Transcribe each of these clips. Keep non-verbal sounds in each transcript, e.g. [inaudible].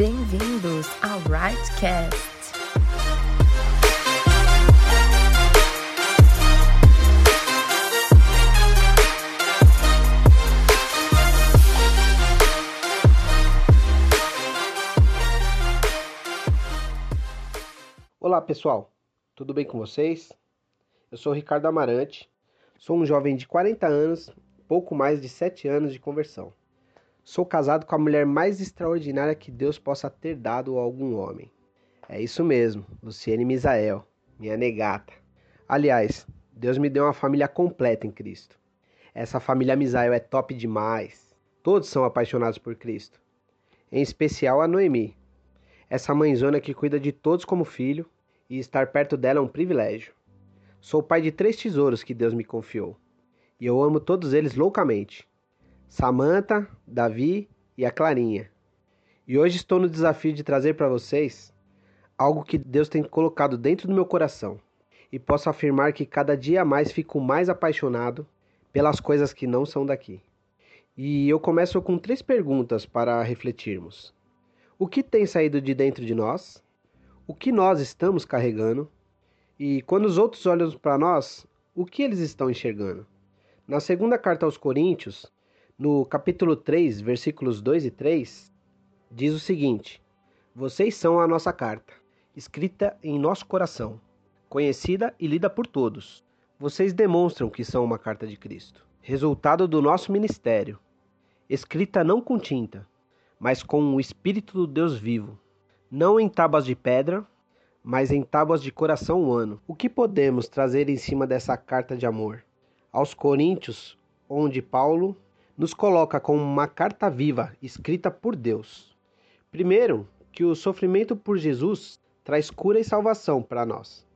Bem-vindos ao Rightcast. Olá pessoal, tudo bem com vocês? Eu sou Ricardo Amarante, sou um jovem de 40 anos, pouco mais de 7 anos de conversão. Sou casado com a mulher mais extraordinária que Deus possa ter dado a algum homem. É isso mesmo, Luciene Misael, minha negata. Aliás, Deus me deu uma família completa em Cristo. Essa família Misael é top demais. Todos são apaixonados por Cristo. Em especial a Noemi. Essa mãezona que cuida de todos como filho e estar perto dela é um privilégio. Sou pai de três tesouros que Deus me confiou. E eu amo todos eles loucamente. Samantha, Davi e a Clarinha. E hoje estou no desafio de trazer para vocês algo que Deus tem colocado dentro do meu coração. E posso afirmar que cada dia mais fico mais apaixonado pelas coisas que não são daqui. E eu começo com três perguntas para refletirmos. O que tem saído de dentro de nós? O que nós estamos carregando? E quando os outros olham para nós, o que eles estão enxergando? Na segunda carta aos Coríntios, no capítulo 3, versículos 2 e 3, diz o seguinte: Vocês são a nossa carta, escrita em nosso coração, conhecida e lida por todos. Vocês demonstram que são uma carta de Cristo, resultado do nosso ministério, escrita não com tinta, mas com o Espírito do Deus vivo, não em tábuas de pedra, mas em tábuas de coração humano. O que podemos trazer em cima dessa carta de amor? Aos Coríntios, onde Paulo nos coloca como uma carta viva escrita por Deus. Primeiro, que o sofrimento por Jesus traz cura e salvação para nós,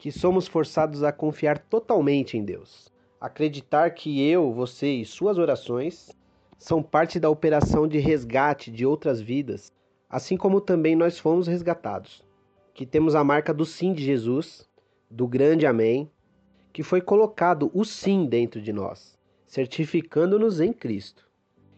que somos forçados a confiar totalmente em Deus, acreditar que eu, você e suas orações são parte da operação de resgate de outras vidas, assim como também nós fomos resgatados, que temos a marca do sim de Jesus, do grande amém, que foi colocado o sim dentro de nós certificando-nos em Cristo,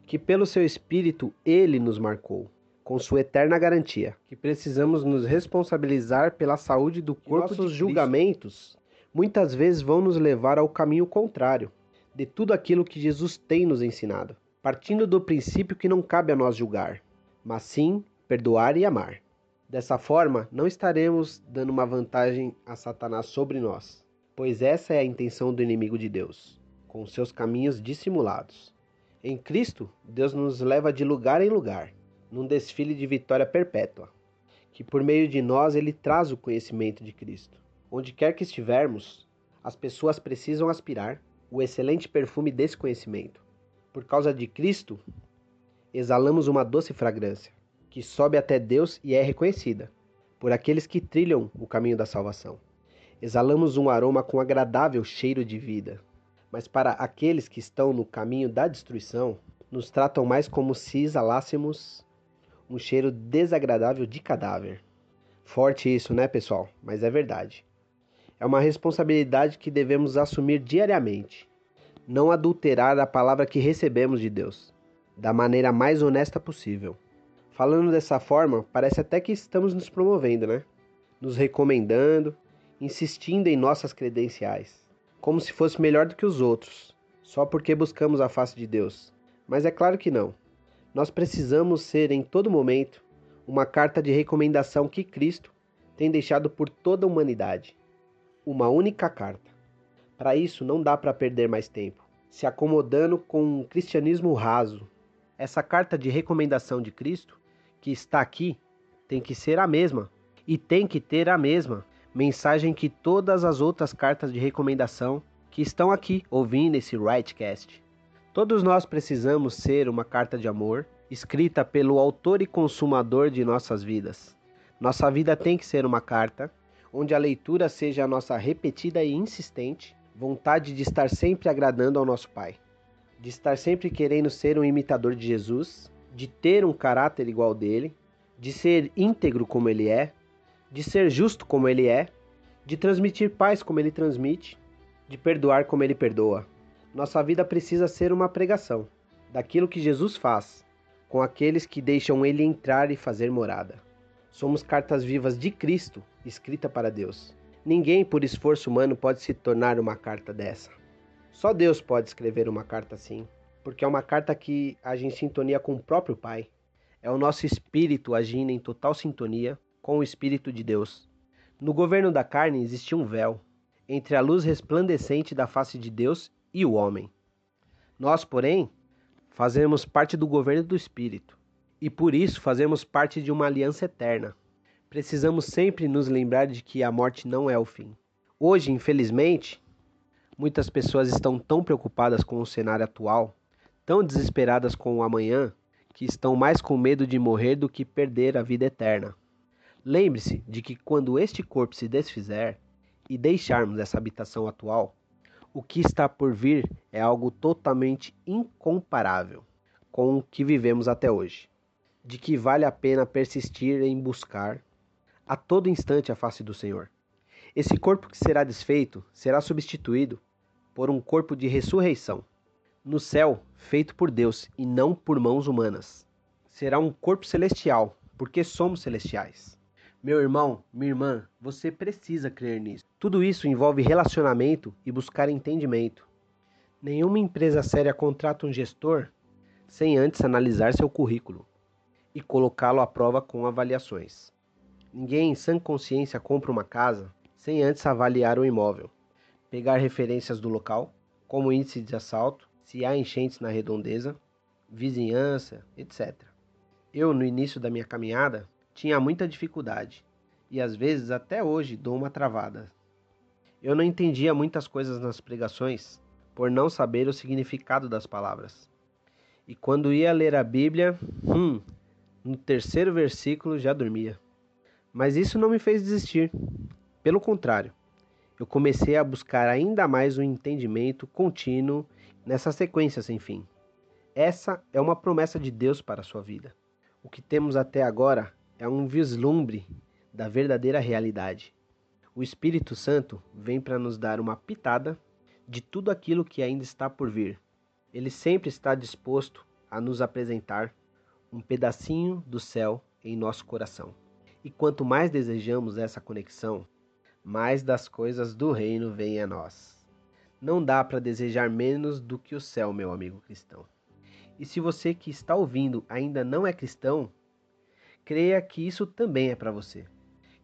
que pelo seu Espírito ele nos marcou, com sua eterna garantia, que precisamos nos responsabilizar pela saúde do corpo Nossos julgamentos muitas vezes vão nos levar ao caminho contrário de tudo aquilo que Jesus tem nos ensinado, partindo do princípio que não cabe a nós julgar, mas sim perdoar e amar. Dessa forma, não estaremos dando uma vantagem a Satanás sobre nós, pois essa é a intenção do inimigo de Deus com seus caminhos dissimulados. Em Cristo, Deus nos leva de lugar em lugar, num desfile de vitória perpétua, que por meio de nós ele traz o conhecimento de Cristo. Onde quer que estivermos, as pessoas precisam aspirar o excelente perfume desse conhecimento. Por causa de Cristo, exalamos uma doce fragrância, que sobe até Deus e é reconhecida por aqueles que trilham o caminho da salvação. Exalamos um aroma com agradável cheiro de vida, mas para aqueles que estão no caminho da destruição, nos tratam mais como se exalássemos um cheiro desagradável de cadáver. Forte isso, né, pessoal? Mas é verdade. É uma responsabilidade que devemos assumir diariamente. Não adulterar a palavra que recebemos de Deus, da maneira mais honesta possível. Falando dessa forma, parece até que estamos nos promovendo, né? Nos recomendando, insistindo em nossas credenciais como se fosse melhor do que os outros, só porque buscamos a face de Deus. Mas é claro que não. Nós precisamos ser em todo momento uma carta de recomendação que Cristo tem deixado por toda a humanidade. Uma única carta. Para isso não dá para perder mais tempo, se acomodando com um cristianismo raso. Essa carta de recomendação de Cristo, que está aqui, tem que ser a mesma e tem que ter a mesma mensagem que todas as outras cartas de recomendação que estão aqui ouvindo esse Rightcast. Todos nós precisamos ser uma carta de amor escrita pelo autor e consumador de nossas vidas. Nossa vida tem que ser uma carta onde a leitura seja a nossa repetida e insistente vontade de estar sempre agradando ao nosso Pai, de estar sempre querendo ser um imitador de Jesus, de ter um caráter igual dele, de ser íntegro como ele é, de ser justo como ele é, de transmitir paz como ele transmite, de perdoar como ele perdoa. Nossa vida precisa ser uma pregação daquilo que Jesus faz, com aqueles que deixam ele entrar e fazer morada. Somos cartas vivas de Cristo, escrita para Deus. Ninguém, por esforço humano, pode se tornar uma carta dessa. Só Deus pode escrever uma carta assim, porque é uma carta que age em sintonia com o próprio Pai. É o nosso espírito agindo em total sintonia com o Espírito de Deus. No governo da carne existia um véu entre a luz resplandecente da face de Deus e o homem. Nós, porém, fazemos parte do governo do Espírito e por isso fazemos parte de uma aliança eterna. Precisamos sempre nos lembrar de que a morte não é o fim. Hoje, infelizmente, muitas pessoas estão tão preocupadas com o cenário atual, tão desesperadas com o amanhã, que estão mais com medo de morrer do que perder a vida eterna. Lembre-se de que quando este corpo se desfizer e deixarmos essa habitação atual, o que está por vir é algo totalmente incomparável com o que vivemos até hoje. De que vale a pena persistir em buscar a todo instante a face do Senhor. Esse corpo que será desfeito será substituído por um corpo de ressurreição, no céu, feito por Deus e não por mãos humanas. Será um corpo celestial, porque somos celestiais. Meu irmão, minha irmã, você precisa crer nisso. Tudo isso envolve relacionamento e buscar entendimento. Nenhuma empresa séria contrata um gestor sem antes analisar seu currículo e colocá-lo à prova com avaliações. Ninguém em sã consciência compra uma casa sem antes avaliar o imóvel, pegar referências do local, como índice de assalto, se há enchentes na redondeza, vizinhança, etc. Eu, no início da minha caminhada, tinha muita dificuldade e às vezes até hoje dou uma travada. Eu não entendia muitas coisas nas pregações por não saber o significado das palavras. E quando ia ler a Bíblia, hum, no terceiro versículo já dormia. Mas isso não me fez desistir. Pelo contrário, eu comecei a buscar ainda mais um entendimento contínuo nessa sequência sem fim. Essa é uma promessa de Deus para a sua vida. O que temos até agora é um vislumbre da verdadeira realidade. O Espírito Santo vem para nos dar uma pitada de tudo aquilo que ainda está por vir. Ele sempre está disposto a nos apresentar um pedacinho do céu em nosso coração. E quanto mais desejamos essa conexão, mais das coisas do reino vêm a nós. Não dá para desejar menos do que o céu, meu amigo cristão. E se você que está ouvindo ainda não é cristão, creia que isso também é para você.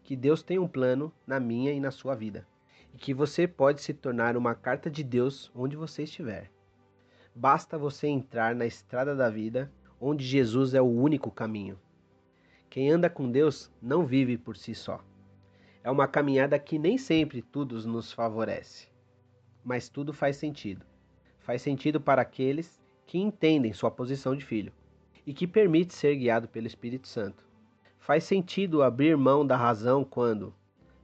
Que Deus tem um plano na minha e na sua vida. E que você pode se tornar uma carta de Deus onde você estiver. Basta você entrar na estrada da vida, onde Jesus é o único caminho. Quem anda com Deus não vive por si só. É uma caminhada que nem sempre tudo nos favorece, mas tudo faz sentido. Faz sentido para aqueles que entendem sua posição de filho e que permite ser guiado pelo Espírito Santo. Faz sentido abrir mão da razão quando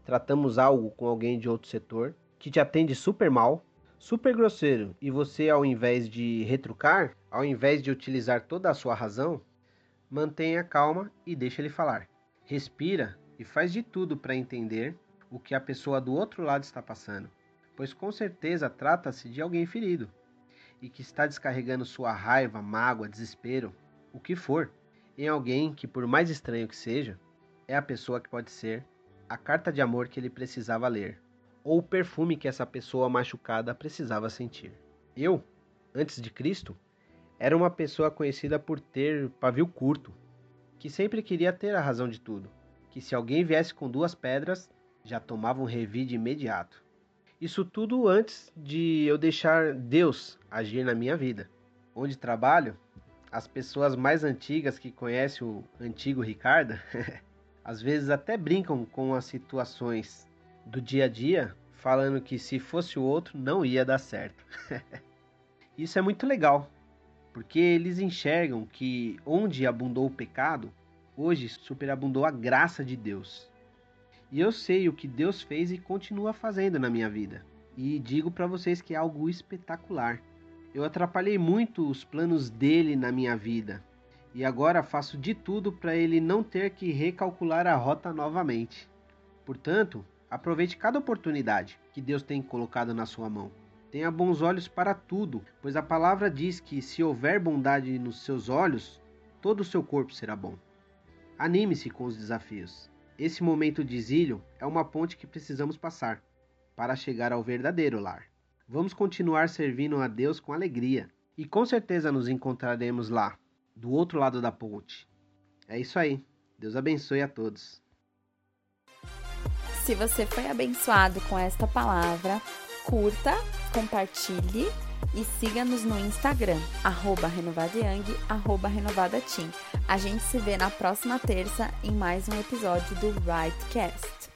tratamos algo com alguém de outro setor que te atende super mal, super grosseiro, e você, ao invés de retrucar, ao invés de utilizar toda a sua razão, mantenha calma e deixa ele falar. Respira e faz de tudo para entender o que a pessoa do outro lado está passando, pois com certeza trata-se de alguém ferido e que está descarregando sua raiva, mágoa, desespero, o que for em alguém que, por mais estranho que seja, é a pessoa que pode ser a carta de amor que ele precisava ler, ou o perfume que essa pessoa machucada precisava sentir. Eu, antes de Cristo, era uma pessoa conhecida por ter pavio curto, que sempre queria ter a razão de tudo, que se alguém viesse com duas pedras, já tomava um revide imediato. Isso tudo antes de eu deixar Deus agir na minha vida. Onde trabalho, as pessoas mais antigas que conhecem o antigo Ricardo, [laughs] às vezes até brincam com as situações do dia a dia, falando que se fosse o outro não ia dar certo. [laughs] Isso é muito legal, porque eles enxergam que onde abundou o pecado, hoje superabundou a graça de Deus. E eu sei o que Deus fez e continua fazendo na minha vida. E digo para vocês que é algo espetacular. Eu atrapalhei muito os planos dele na minha vida e agora faço de tudo para ele não ter que recalcular a rota novamente. Portanto, aproveite cada oportunidade que Deus tem colocado na sua mão. Tenha bons olhos para tudo, pois a palavra diz que se houver bondade nos seus olhos, todo o seu corpo será bom. Anime-se com os desafios. Esse momento de exílio é uma ponte que precisamos passar para chegar ao verdadeiro lar. Vamos continuar servindo a Deus com alegria e com certeza nos encontraremos lá, do outro lado da ponte. É isso aí. Deus abençoe a todos. Se você foi abençoado com esta palavra, curta, compartilhe e siga-nos no Instagram, arroba renovadayang, arroba. A gente se vê na próxima terça em mais um episódio do Rightcast.